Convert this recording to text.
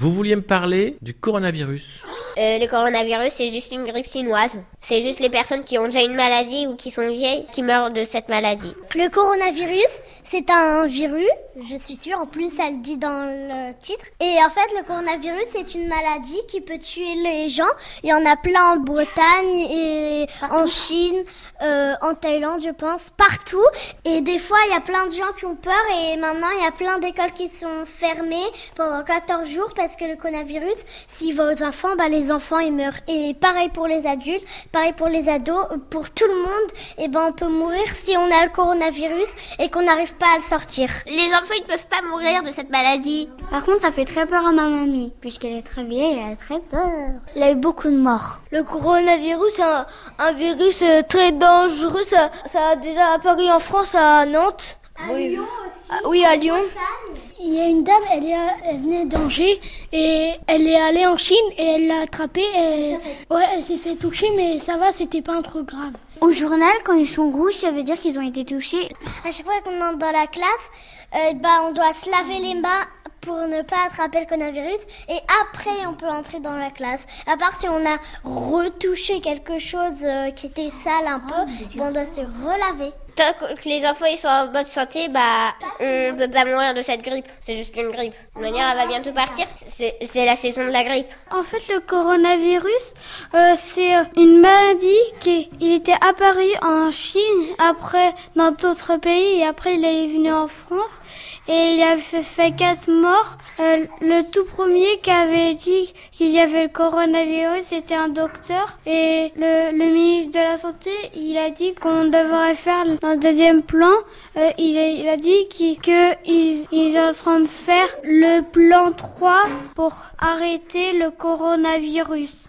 Vous vouliez me parler du coronavirus? Euh, le coronavirus, c'est juste une grippe chinoise. C'est juste les personnes qui ont déjà une maladie ou qui sont vieilles qui meurent de cette maladie. Le coronavirus, c'est un virus, je suis sûre, en plus ça le dit dans le titre. Et en fait, le coronavirus, c'est une maladie qui peut tuer les gens. Il y en a plein en Bretagne et en Chine, euh, en Thaïlande, je pense, partout. Et des fois, il y a plein de gens qui ont peur et maintenant, il y a plein d'écoles qui sont fermées pendant 14 jours parce que le coronavirus, s'il va aux enfants, bah, les enfants, ils meurent. Et pareil pour les adultes, pareil pour les ados, pour tout le monde, et ben, on peut mourir si on a le coronavirus et qu'on n'arrive pas à le sortir. Les enfants, ils ne peuvent pas mourir de cette maladie. Par contre, ça fait très peur à ma mamie, puisqu'elle est très vieille, elle a très peur. Il a eu beaucoup de morts. Le coronavirus, c'est un, un virus euh, très dangereux. Ça, ça a déjà apparu en France, à Nantes. À oui. Lyon aussi. Ah, oui, à Lyon. Il y a une dame, elle, est, elle venait d'Angers et elle est allée en Chine et elle l'a attrapée. Et, ouais, elle s'est fait toucher, mais ça va, c'était pas un truc grave. Au journal, quand ils sont rouges, ça veut dire qu'ils ont été touchés. À chaque fois qu'on entre dans la classe, euh, bah, on doit se laver les mains pour ne pas attraper le coronavirus et après on peut entrer dans la classe. À part si on a retouché quelque chose euh, qui était sale un peu, bon, on doit se relaver. Que les enfants ils sont en bonne santé, bah on peut pas mourir de cette grippe. C'est juste une grippe. De manière, elle va bientôt partir. C'est la saison de la grippe. En fait, le coronavirus, euh, c'est une maladie qui il était apparu en Chine, après dans d'autres pays, et après il est venu en France, et il a fait, fait quatre morts. Euh, le tout premier qui avait dit qu'il y avait le coronavirus, c'était un docteur, et le, le ministre de la Santé, il a dit qu'on devrait faire dans le deuxième plan, euh, il, a, dit qu'ils ils, ils sont en train de faire le plan 3 pour arrêter le coronavirus.